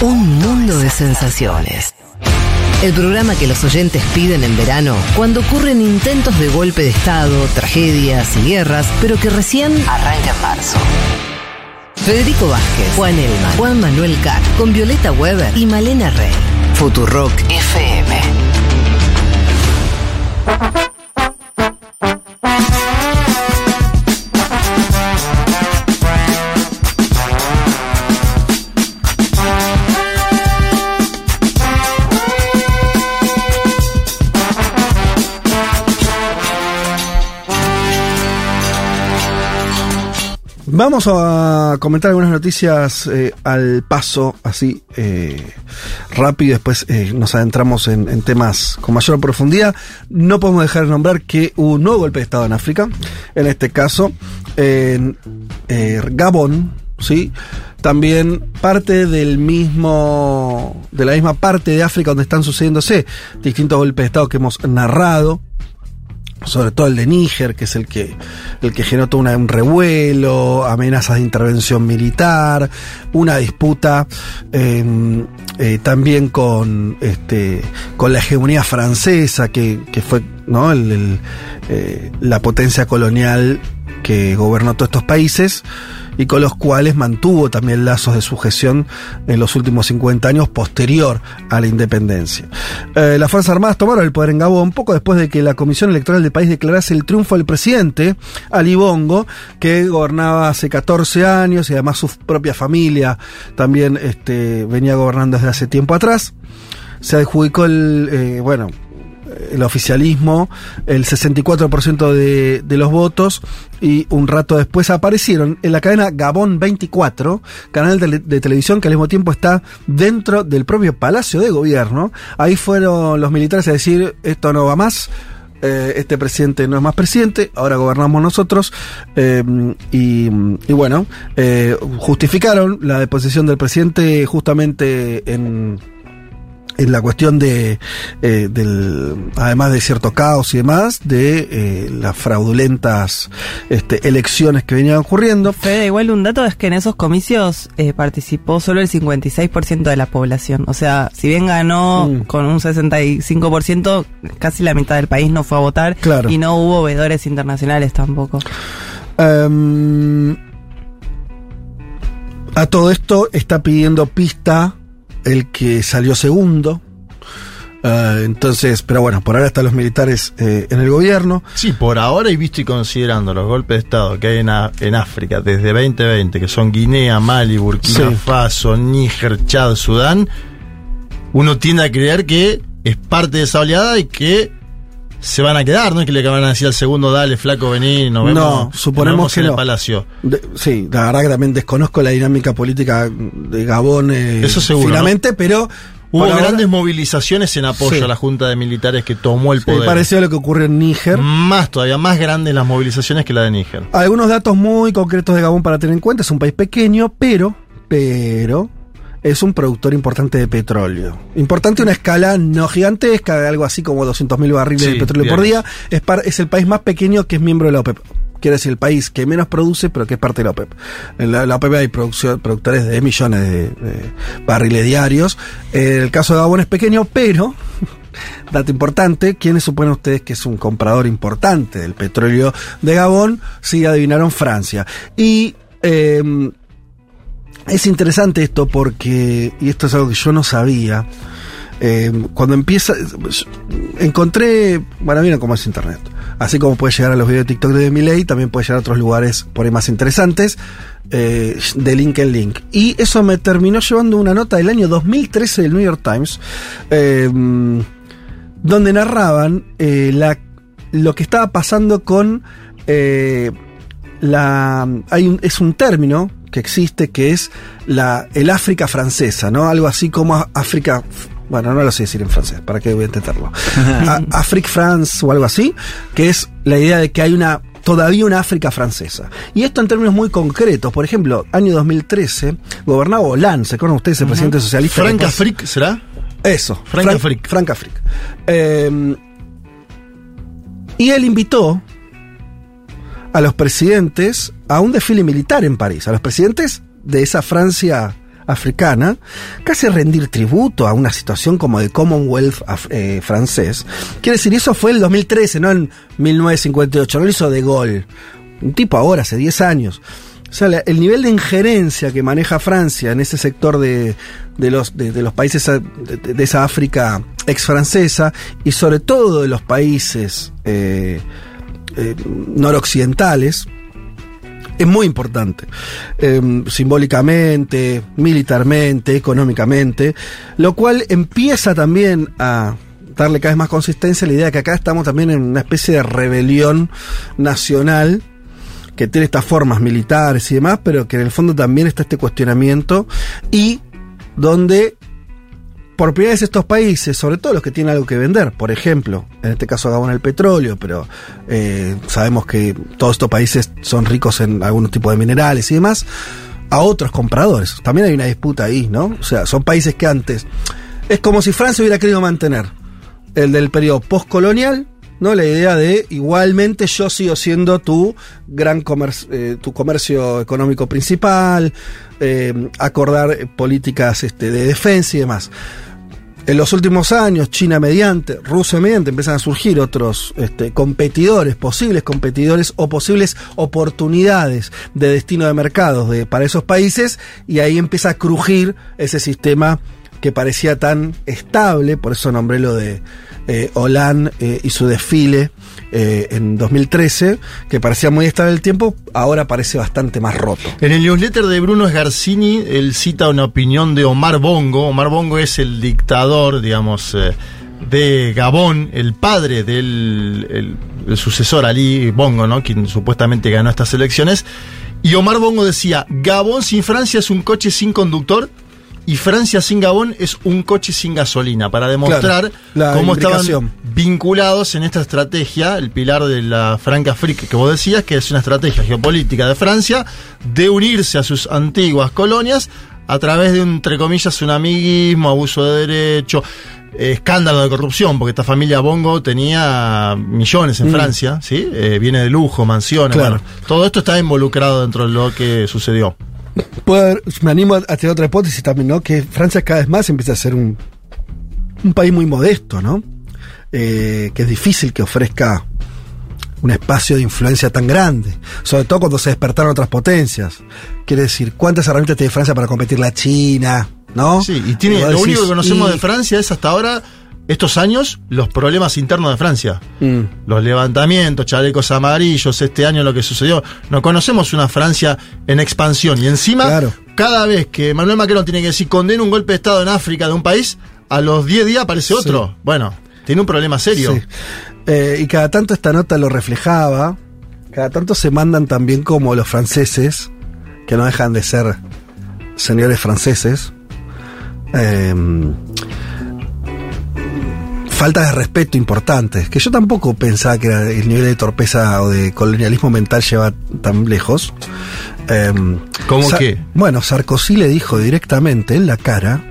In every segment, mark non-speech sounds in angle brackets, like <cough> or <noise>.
Un mundo de sensaciones. El programa que los oyentes piden en verano cuando ocurren intentos de golpe de Estado, tragedias y guerras, pero que recién arranca en marzo. Federico Vázquez, Juan Elma, Juan Manuel Carr, con Violeta Weber y Malena Rey. Futurock FM. Vamos a comentar algunas noticias eh, al paso, así eh, rápido, después eh, nos adentramos en, en, temas con mayor profundidad. No podemos dejar de nombrar que hubo un nuevo golpe de Estado en África, en este caso en Gabón, ¿sí? También parte del mismo, de la misma parte de África donde están sucediéndose distintos golpes de Estado que hemos narrado sobre todo el de Níger, que es el que, el que generó todo un revuelo, amenazas de intervención militar, una disputa eh, eh, también con, este, con la hegemonía francesa, que, que fue ¿no? eh, la potencia colonial que gobernó todos estos países y con los cuales mantuvo también lazos de sujeción en los últimos 50 años posterior a la independencia. Eh, las Fuerzas Armadas tomaron el poder en Gabón poco después de que la Comisión Electoral del país declarase el triunfo del presidente, Ali Bongo, que gobernaba hace 14 años y además su propia familia también este, venía gobernando desde hace tiempo atrás. Se adjudicó el, eh, bueno, el oficialismo el 64% de, de, los votos y un rato después aparecieron en la cadena Gabón 24, canal de, televisión que al mismo tiempo está dentro del propio Palacio de Gobierno. Ahí fueron los militares a decir esto no va más. Eh, este presidente no es más presidente, ahora gobernamos nosotros, eh, y, y, bueno, eh, justificaron la deposición del presidente justamente en, en la cuestión de, eh, del, además de cierto caos y demás, de eh, las fraudulentas este, elecciones que venían ocurriendo. Fede, igual un dato es que en esos comicios eh, participó solo el 56% de la población. O sea, si bien ganó mm. con un 65%, casi la mitad del país no fue a votar claro. y no hubo veedores internacionales tampoco. Um, a todo esto está pidiendo pista el que salió segundo. Uh, entonces, pero bueno, por ahora están los militares eh, en el gobierno. Sí, por ahora y visto y considerando los golpes de Estado que hay en, a, en África desde 2020, que son Guinea, Mali, Burkina sí. Faso, Níger, Chad, Sudán, uno tiende a creer que es parte de esa oleada y que se van a quedar, no es que le van a decir al segundo, dale, flaco, vení, nos vemos, no, suponemos nos vemos que en no. el palacio. De, sí, la verdad que también desconozco la dinámica política de Gabón eh, Eso seguro, finalmente, ¿no? pero Hubo grandes movilizaciones en apoyo sí. a la Junta de Militares que tomó el sí, poder. pareció a lo que ocurrió en Níger. Más todavía, más grandes las movilizaciones que la de Níger. Algunos datos muy concretos de Gabón para tener en cuenta. Es un país pequeño, pero, pero, es un productor importante de petróleo. Importante una escala no gigantesca, de algo así como 200.000 barriles sí, de petróleo bien. por día. Es, par, es el país más pequeño que es miembro de la OPEP quiere decir el país que menos produce, pero que es parte de la OPEP. En la, la OPEP hay productores de millones de, de, barriles diarios. El caso de Gabón es pequeño, pero, <laughs> dato importante, ¿quiénes suponen ustedes que es un comprador importante del petróleo de Gabón? Sí, adivinaron Francia. Y eh, es interesante esto porque, y esto es algo que yo no sabía, eh, cuando empieza, encontré, bueno, miren cómo es Internet. Así como puede llegar a los videos de TikTok de Miley, también puede llegar a otros lugares por ahí más interesantes, eh, de link en link. Y eso me terminó llevando una nota del año 2013 del New York Times, eh, donde narraban la, lo que estaba pasando con la. Hay un, es un término que existe que es la, el África francesa, ¿no? Algo así como África bueno, no lo sé decir en francés, ¿para qué voy a intentarlo? <laughs> Afrique France o algo así, que es la idea de que hay una todavía una África francesa. Y esto en términos muy concretos, por ejemplo, año 2013, gobernaba Hollande, ¿se acuerdan ustedes, el uh -huh. presidente socialista? Frank Afrique, ¿será? Eso, Frank Afrique. Frank Afrique. Eh, y él invitó a los presidentes a un desfile militar en París, a los presidentes de esa Francia africana, casi rendir tributo a una situación como de Commonwealth eh, francés. Quiere decir, eso fue en el 2013, no en 1958, no lo hizo de gol. Un tipo ahora, hace 10 años. O sea, el nivel de injerencia que maneja Francia en ese sector de, los, de, los países de, esa África ex francesa y sobre todo de los países eh, eh, noroccidentales, es muy importante. Em, simbólicamente, militarmente, económicamente, lo cual empieza también a darle cada vez más consistencia a la idea de que acá estamos también en una especie de rebelión nacional que tiene estas formas militares y demás, pero que en el fondo también está este cuestionamiento y donde por primera vez estos países, sobre todo los que tienen algo que vender, por ejemplo, en este caso Gabón el petróleo, pero eh, sabemos que todos estos países son ricos en algunos tipos de minerales y demás, a otros compradores. También hay una disputa ahí, ¿no? O sea, son países que antes... Es como si Francia hubiera querido mantener el del periodo postcolonial, ¿no? La idea de igualmente yo sigo siendo tu gran comercio, eh, tu comercio económico principal, eh, acordar políticas este, de defensa y demás. En los últimos años, China mediante, Rusia mediante, empiezan a surgir otros este, competidores, posibles competidores o posibles oportunidades de destino de mercados para esos países y ahí empieza a crujir ese sistema que parecía tan estable, por eso nombré lo de eh, Hollande eh, y su desfile eh, en 2013, que parecía muy estable el tiempo, ahora parece bastante más roto. En el newsletter de Bruno Sgarsini, él cita una opinión de Omar Bongo. Omar Bongo es el dictador, digamos, eh, de Gabón, el padre del el, sucesor Ali Bongo, ¿no? quien supuestamente ganó estas elecciones. Y Omar Bongo decía, Gabón sin Francia es un coche sin conductor y Francia sin Gabón es un coche sin gasolina, para demostrar cómo estaban vinculados en esta estrategia, el pilar de la Franca Fric que vos decías, que es una estrategia geopolítica de Francia, de unirse a sus antiguas colonias a través de, entre comillas, un amiguismo, abuso de derecho, escándalo de corrupción, porque esta familia Bongo tenía millones en mm. Francia, ¿sí? Eh, viene de lujo, mansiones, todo esto está involucrado dentro de lo que sucedió me animo a tener otra hipótesis también, ¿no? Que Francia cada vez más empieza a ser un, un país muy modesto, ¿no? Eh, que es difícil que ofrezca un espacio de influencia tan grande, sobre todo cuando se despertaron otras potencias. Quiere decir, ¿cuántas herramientas tiene Francia para competir la China? ¿No? Sí, y tiene, lo único que conocemos de Francia es hasta ahora estos años los problemas internos de Francia. Mm. Los levantamientos, chalecos amarillos, este año lo que sucedió. No conocemos una Francia en expansión. Y encima, cada vez que Manuel Macron tiene que decir condena un golpe de Estado en África de un país, a los 10 días aparece otro. Bueno, tiene un problema serio. Eh, y cada tanto esta nota lo reflejaba. Cada tanto se mandan también como los franceses, que no dejan de ser señores franceses. Eh, faltas de respeto importantes, que yo tampoco pensaba que el nivel de torpeza o de colonialismo mental lleva tan lejos. Em, ¿Cómo que? Bueno, Sarkozy le dijo directamente en la cara,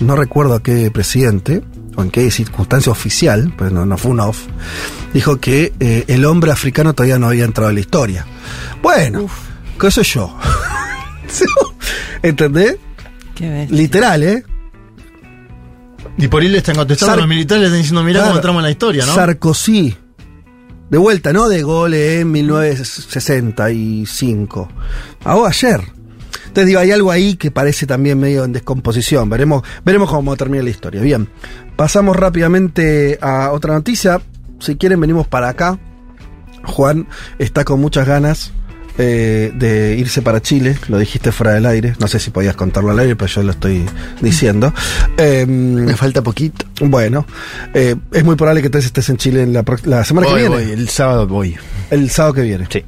no recuerdo a qué presidente, o en qué circunstancia oficial, pues no, fue un off, dijo que eh, el hombre africano todavía no había entrado en la historia. Bueno, ¿qué soy yo? <laughs> ¿Entendés? Literal, ¿eh? Y por ahí le están contestando los militares, le están diciendo, mirá cómo entramos en la historia, ¿no? Sarkozy. De vuelta, ¿no? De gole en 1965. Ahora ayer. Entonces digo, hay algo ahí que parece también medio en descomposición. Veremos, veremos cómo termina la historia. Bien. Pasamos rápidamente a otra noticia. Si quieren, venimos para acá. Juan está con muchas ganas eh, de irse para Chile, lo dijiste fuera del aire, no sé si podías contarlo al aire, pero yo lo estoy diciendo. Em, Me falta poquito. Bueno, eh, es muy probable que entonces estés en Chile en la, la semana que viene. el sábado voy. El sábado que viene. Sí.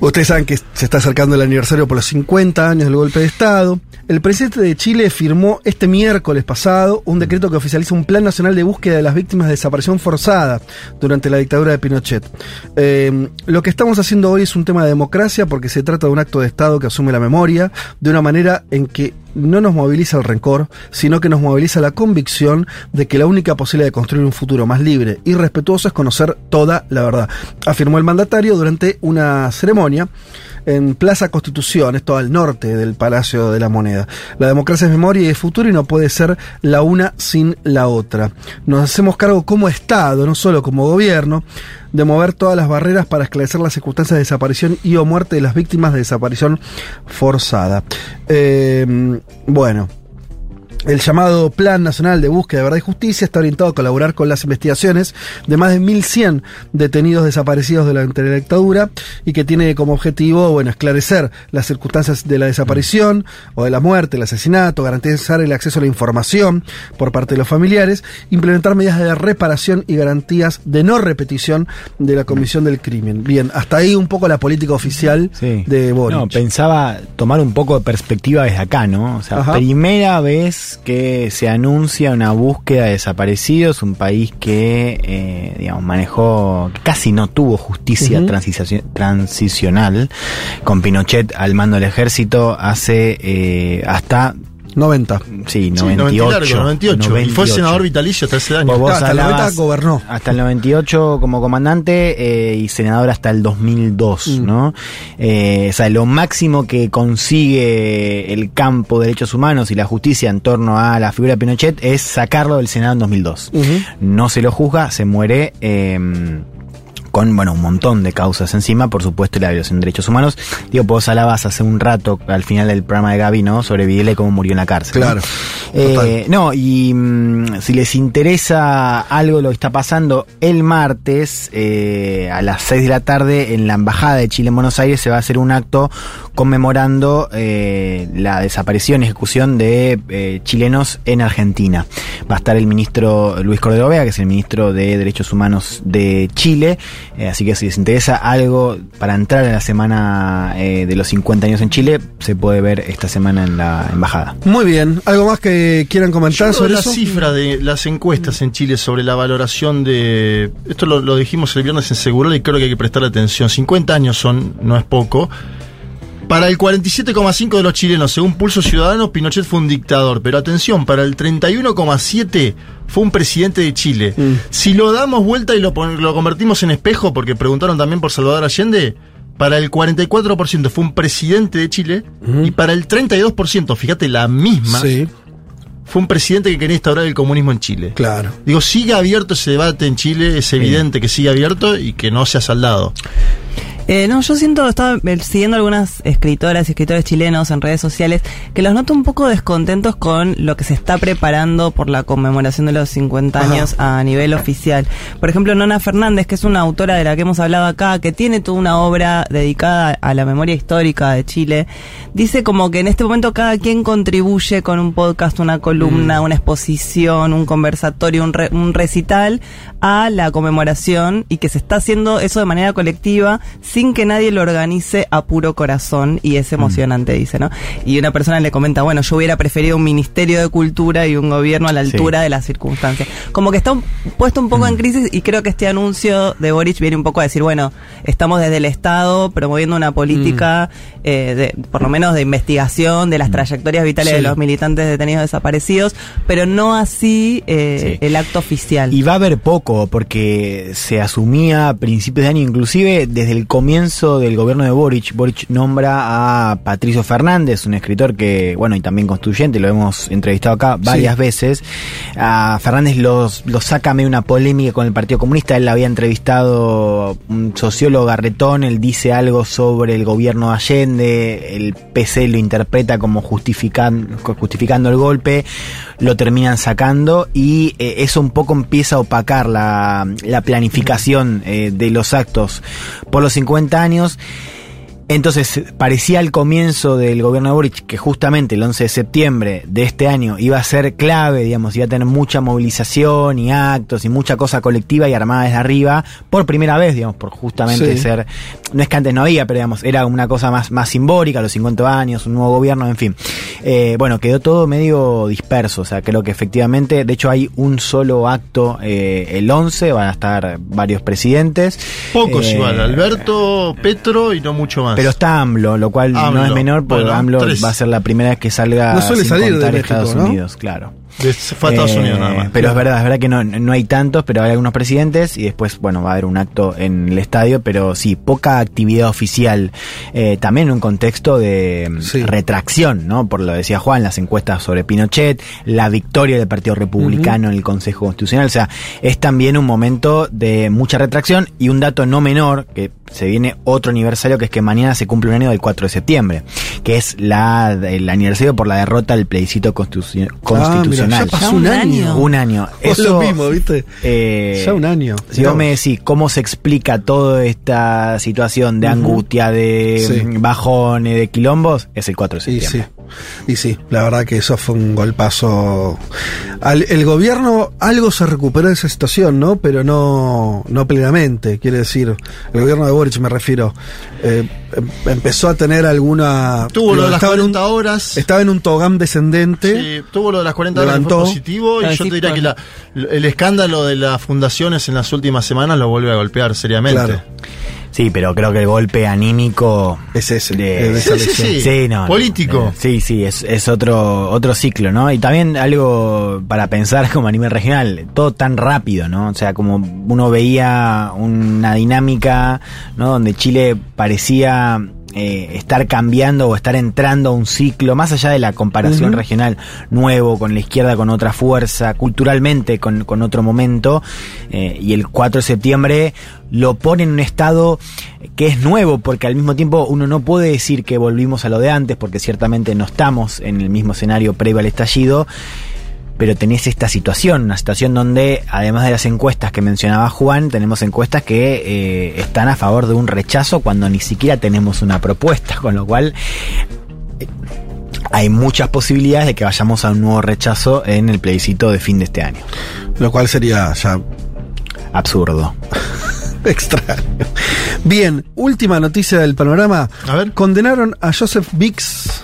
Ustedes saben que se está acercando el aniversario por los 50 años del golpe de Estado. El presidente de Chile firmó este miércoles pasado un decreto que oficializa un plan nacional de búsqueda de las víctimas de desaparición forzada durante la dictadura de Pinochet. Eh, lo que estamos haciendo hoy es un tema de democracia porque se trata de un acto de Estado que asume la memoria de una manera en que no nos moviliza el rencor, sino que nos moviliza la convicción de que la única posibilidad de construir un futuro más libre y respetuoso es conocer toda la verdad, afirmó el mandatario durante una ceremonia en Plaza Constitución, esto al norte del Palacio de la Moneda. La democracia es memoria y es futuro y no puede ser la una sin la otra. Nos hacemos cargo como Estado, no solo como gobierno, de mover todas las barreras para esclarecer las circunstancias de desaparición y o muerte de las víctimas de desaparición forzada. Eh, bueno. El llamado Plan Nacional de Búsqueda de Verdad y Justicia está orientado a colaborar con las investigaciones de más de 1.100 detenidos desaparecidos durante la dictadura y que tiene como objetivo, bueno, esclarecer las circunstancias de la desaparición o de la muerte, el asesinato, garantizar el acceso a la información por parte de los familiares, implementar medidas de reparación y garantías de no repetición de la comisión del crimen. Bien, hasta ahí un poco la política oficial Sí. de Boric. No, pensaba tomar un poco de perspectiva desde acá, ¿no? O sea, Ajá. primera vez que se anuncia una búsqueda de desaparecidos, un país que, eh, digamos, manejó, que casi no tuvo justicia transicional, con Pinochet al mando del ejército hace eh, hasta, 90. sí, Sí, 98. 98, 98. Y fue senador vitalicio hasta ese año. Vos- Hasta el 90 hablabas gobernó. Hasta el 98 como comandante eh, y senador hasta el 2002, Mm. ¿no? Eh, o sea, lo máximo que consigue el campo de derechos humanos y la justicia en torno a la figura de Pinochet es sacarlo del Senado en 2002. Ujú. No se lo juzga, se muere. eh, con bueno un montón de causas encima, por supuesto la violación de derechos humanos. Digo, vos hablabas hace un rato al final del programa de Gaby, ¿no? Sobre Videla y cómo murió en la cárcel. ¿no? Claro, Eh, total. no, y mm, si les interesa algo lo que está pasando, el martes eh, a las 6 de la tarde en la Embajada de Chile en Buenos Aires se va a hacer un acto conmemorando eh, la desaparición y ejecución de eh, chilenos en Argentina. Va a estar el ministro Luis Cordovea, que es el ministro de Derechos Humanos de Chile. Eh, así que si les interesa algo para entrar en la semana eh, de los 50 años en Chile, se puede ver esta semana en la embajada. Muy bien. ¿Algo más que quieran comentar Yo sobre la eso? cifra de las encuestas en Chile sobre la valoración de. Esto lo, lo dijimos el viernes en Segurola y creo que hay que prestarle atención. 50 años son, no es poco. Para el 47,5 de los chilenos, según Pulso Ciudadano, Pinochet fue un dictador. Pero atención, para el 31,7 fue un presidente de Chile. Mm. Si lo damos vuelta y lo, lo convertimos en espejo, porque preguntaron también por Salvador Allende, para el 44% fue un presidente de Chile. Ujú. Y para el 32%, fíjate, la misma, Sí, fue un presidente que quería instaurar el comunismo en Chile. claro. Digo, sigue abierto ese debate en Chile, es evidente que sigue abierto y que no se ha saldado. Eh, no, yo siento, estaba siguiendo algunas escritoras y escritores chilenos en redes sociales que los noto un poco descontentos con lo que se está preparando por la conmemoración de los 50 Ajá. años a nivel oficial. Por ejemplo, Nona Fernández, que es una autora de la que hemos hablado acá, que tiene toda una obra dedicada a la memoria histórica de Chile, dice como que en este momento cada quien contribuye con un podcast, una columna, una exposición, un conversatorio, un, re- un recital a la conmemoración y que se está haciendo eso de manera colectiva sin que nadie lo organice a puro corazón y es emocionante, dice, ¿no? Y una persona le comenta, bueno, yo hubiera preferido un ministerio de cultura y un gobierno a la Sí. altura de las circunstancias. Como que está un- puesto un poco en crisis y creo que este anuncio de Boric viene un poco a decir, bueno, estamos desde el Estado promoviendo una política, eh, de, por lo menos de investigación de las trayectorias vitales Sí. de los militantes detenidos desaparecidos, pero no así eh, Sí. el acto oficial. Y va a haber poco, porque se asumía a principios de año, inclusive desde el comienzo del gobierno de Boric. Boric nombra a Patricio Fernández, un escritor que, bueno, y también constituyente, lo hemos entrevistado acá varias Sí. veces. A Fernández los, los saca medio una polémica con el Partido Comunista. Él había entrevistado un sociólogo Garretón, él dice algo sobre el gobierno de Allende, el PC lo interpreta como justifican- justificando el golpe, lo terminan sacando y eh, eso un poco empieza a opacar la, la planificación eh, de los actos por los 50 años. Entonces, parecía al comienzo del gobierno de Boric que justamente el 11 de septiembre de este año iba a ser clave, digamos, iba a tener mucha movilización y actos y mucha cosa colectiva y armada desde arriba, por primera vez, digamos, por justamente Sí. ser, no es que antes no había, pero digamos, era una cosa más, más simbólica, los 50 años, un nuevo gobierno, en fin. Eh, bueno, quedó todo medio disperso, o sea, creo que efectivamente, de hecho hay un solo acto eh, el 11, van a estar varios presidentes. Pocos Eh, igual, Alberto, Petro y no mucho más. Pero está AMLO, lo cual no es menor, porque Bueno, AMLO tres. va a ser la primera vez que salga No suele sin salir de contar México, Estados ¿no? Unidos, claro. De- fue a Estados Eh, Unidos nada más. Pero es verdad, es verdad que no, no hay tantos, pero hay algunos presidentes y después, bueno, va a haber un acto en el estadio, pero sí, poca actividad oficial. Eh, también en un contexto de mm, Sí. retracción, ¿no? Por lo decía Juan, las encuestas sobre Pinochet, la victoria del Partido Republicano en el Consejo Constitucional. O sea, es también un momento de mucha retracción y un dato no menor, que se viene otro aniversario, que es que mañana se cumple un año del 4 de septiembre, que es la, el aniversario por la derrota del plebiscito constitu- constitucional. Ah, mira, ya pasó Ya un un año. año. Un año. Es lo mismo, ¿viste? eh, Ya un año. Si vos me decís cómo se explica toda esta situación de Ujú. angustia, de Sí. bajones, de quilombos, es el 4 de Y septiembre. sí, y sí, la verdad que eso fue un golpazo. Al- el gobierno algo se recuperó de esa situación, ¿no? Pero no, no plenamente. Quiere decir, el gobierno de Boric me refiero, eh, em- empezó a tener alguna. Tuvo lo de las estaba en un- 40 horas. Estaba en un togam descendente. Sí, tuvo lo de las 40 horas que Levantó. fue positivo Ah, y yo sí, te diría que la- el escándalo de las fundaciones en las últimas semanas lo vuelve a golpear seriamente. Claro. Sí, pero creo que el golpe anímico Es ese, de- de esa Sí, sí, sí. no, no, Político. eh, sí, sí, es, es otro, otro ciclo, ¿no? Y también algo para pensar <laughs> como a nivel regional, todo tan rápido, ¿no? O sea, como uno veía una dinámica, ¿no? Donde Chile parecía eh, estar cambiando o estar entrando a un ciclo, más allá de la comparación regional, nuevo, con la izquierda con otra fuerza, culturalmente con, con otro momento, eh, y el 4 de septiembre lo pone en un estado que es nuevo, porque al mismo tiempo uno no puede decir que volvimos a lo de antes, porque ciertamente no estamos en el mismo escenario previo al estallido, pero tenés esta situación, una situación donde, además de las encuestas que mencionaba Juan, tenemos encuestas que eh, están a favor de un rechazo cuando ni siquiera tenemos una propuesta, <laughs> con lo cual eh, hay muchas posibilidades de que vayamos a un nuevo rechazo en el plebiscito de fin de este año. Lo cual sería ya Absurdo. <laughs> extraño. Bien, última noticia del panorama. A ver. Condenaron a Joseph Bix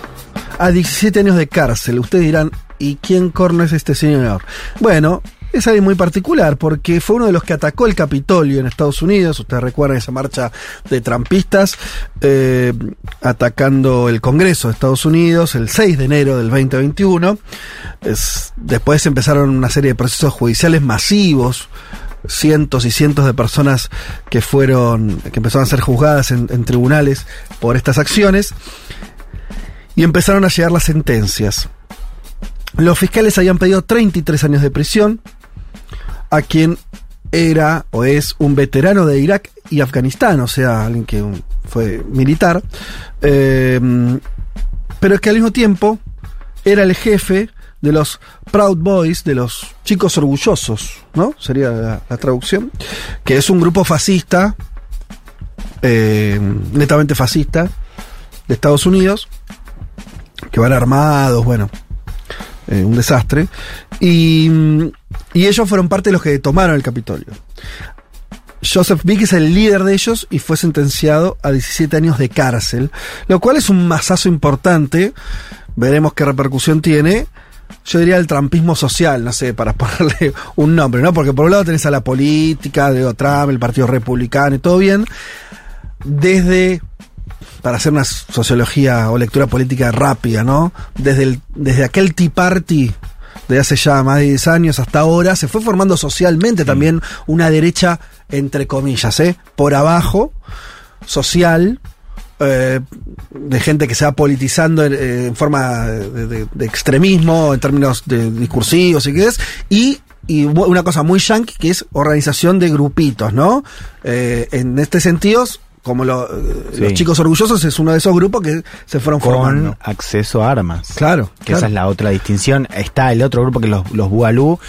a 17 años de cárcel. Ustedes dirán, ¿y quién corno es este señor? Bueno, es alguien muy particular porque fue uno de los que atacó el Capitolio en Estados Unidos. Ustedes recuerdan esa marcha de trampistas eh, atacando el Congreso de Estados Unidos el 6 de enero del 2021. Es- después empezaron una serie de procesos judiciales masivos cientos y cientos de personas que fueron, que empezaron a ser juzgadas en tribunales por estas acciones y empezaron a llegar las sentencias. Los fiscales habían pedido 33 años de prisión a quien era o es un veterano de Irak y Afganistán, o sea, alguien que fue militar, eh, pero que al mismo tiempo era el jefe de los Proud Boys, de los chicos orgullosos, ¿no? Sería la, traducción, que es un grupo fascista, eh, netamente fascista, de Estados Unidos, que van armados, bueno, eh, un desastre, y, y ellos fueron parte de los que tomaron el Capitolio. Joseph Vick es el líder de ellos y fue sentenciado a 17 años de cárcel, lo cual es un masazo importante. Veremos qué repercusión tiene. Yo diría el trampismo social, no sé, para <laughs> ponerle un nombre, ¿no? Porque por un lado tenés a la política, de Trump, el Partido Republicano y todo bien. Desde, para hacer una sociología o lectura política rápida, ¿no? Desde, el, desde aquel Tea Party de hace ya más de 10 años hasta ahora, se fue formando socialmente también una derecha, entre comillas, ¿eh? Por abajo, social, eh, de gente que se va politizando en, en forma de, de- de extremismo, en términos de discursivos y qué es, y, y una cosa muy yankee que es organización de grupitos, ¿no? Eh, en este sentido, como lo- eh, Sí. los chicos orgullosos es uno de esos grupos que se fueron Con formando. acceso a armas. Claro, Que claro. esa es la otra distinción. Está el otro grupo que los, los Bualú,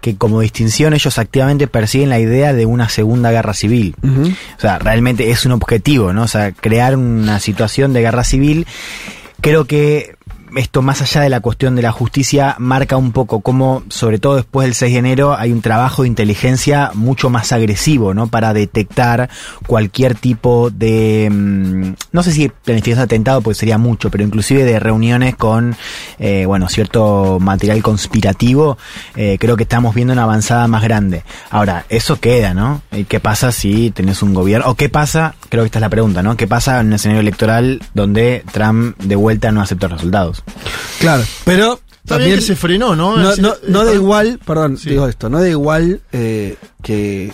que como distinción ellos activamente persiguen la idea de una segunda guerra civil. O sea, realmente es un objetivo, ¿no? O sea, crear una situación de guerra civil. Creo que esto, más allá de la cuestión de la justicia, marca un poco cómo, sobre todo después del 6 de enero, hay un trabajo de inteligencia mucho más agresivo, ¿no? Para detectar cualquier tipo de, mm, no sé si planificación de atentado, porque sería mucho, pero inclusive de reuniones con, eh, bueno, cierto material conspirativo, eh, creo que estamos viendo una avanzada más grande. Ahora, eso queda, ¿no? ¿Y ¿Qué pasa si tenés un gobierno? ¿O qué pasa? Creo que esta es la pregunta, ¿no? ¿Qué pasa en un escenario electoral donde Trump de vuelta no acepta los resultados? Claro, pero también que se frenó, ¿no? no, no, no da igual, perdón, Sí. digo esto, no da igual eh, que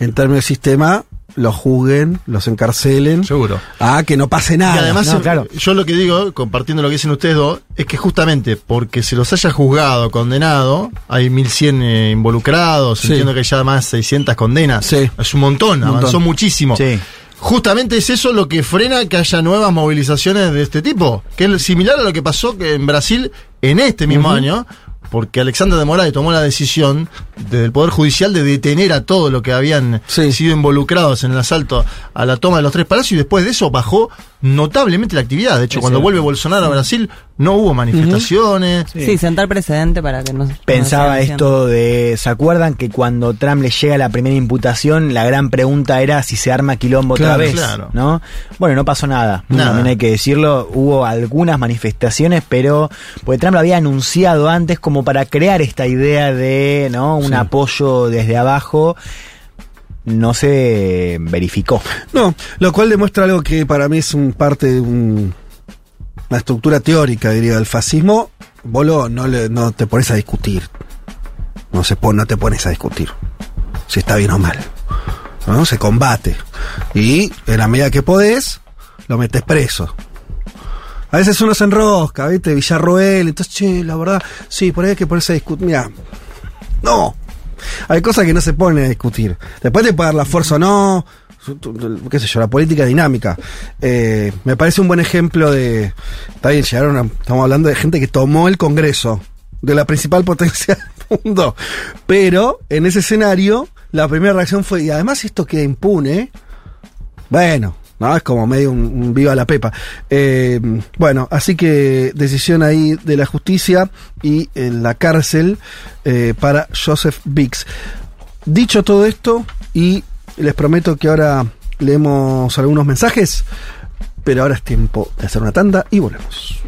en términos de sistema los juzguen, los encarcelen, Seguro. a que no pase nada. Y además, no, eh, claro. yo lo que digo, compartiendo lo que dicen ustedes dos, es que justamente porque se los haya juzgado, condenado, hay 1100 eh, involucrados, Sí. entiendo que hay ya más 600 condenas. Sí. Es un montón, Un avanzó montón. muchísimo. Sí. Justamente es eso lo que frena que haya nuevas movilizaciones de este tipo, que es similar a lo que pasó en Brasil en este mismo año, porque Alexander de Moraes tomó la decisión desde el Poder Judicial de detener a todos los que habían Sí. sido involucrados en el asalto a la toma de los tres palacios y después de eso bajó notablemente la actividad. De hecho, Es cuando cierto. vuelve Bolsonaro a Brasil no hubo manifestaciones. Sí, sentar precedente para que no. Pensaba esto de, ¿se acuerdan que cuando Trump le llega la primera imputación, la gran pregunta era si se arma quilombo Claro, otra vez? claro. ¿no? Bueno, no pasó nada. Nada. También hay que decirlo, hubo algunas manifestaciones, pero porque Trump lo había anunciado antes como para crear esta idea de, ¿no? Un Sí. apoyo desde abajo. No se verificó. No, lo cual demuestra algo que para mí es un parte de un- una estructura teórica, diría, del fascismo. Vos lo- no, no te pones a discutir. No, se pone, no te pones a discutir si está bien o mal. ¿no? Se combate. Y en la medida que podés, lo metes preso. A veces uno se enrosca, ¿viste? Villarroel, entonces, che, la verdad, sí, por ahí hay que ponerse a discutir. Mira, no. Hay cosas que no se ponen a discutir. Después te puede dar la fuerza o no. qué sé yo, la política dinámica. Eh, me parece un buen ejemplo de. Está bien, llegaron Estamos hablando de gente que tomó el Congreso de la principal potencia del mundo. Pero en ese escenario, la primera reacción fue. Y además, esto queda impune. Bueno, ¿no? Es como medio un, viva la pepa. Eh, bueno, así que decisión ahí de la justicia y en la cárcel eh, para Joseph Biggs. Dicho todo esto, y les prometo que ahora leemos algunos mensajes, pero ahora es tiempo de hacer una tanda y volvemos.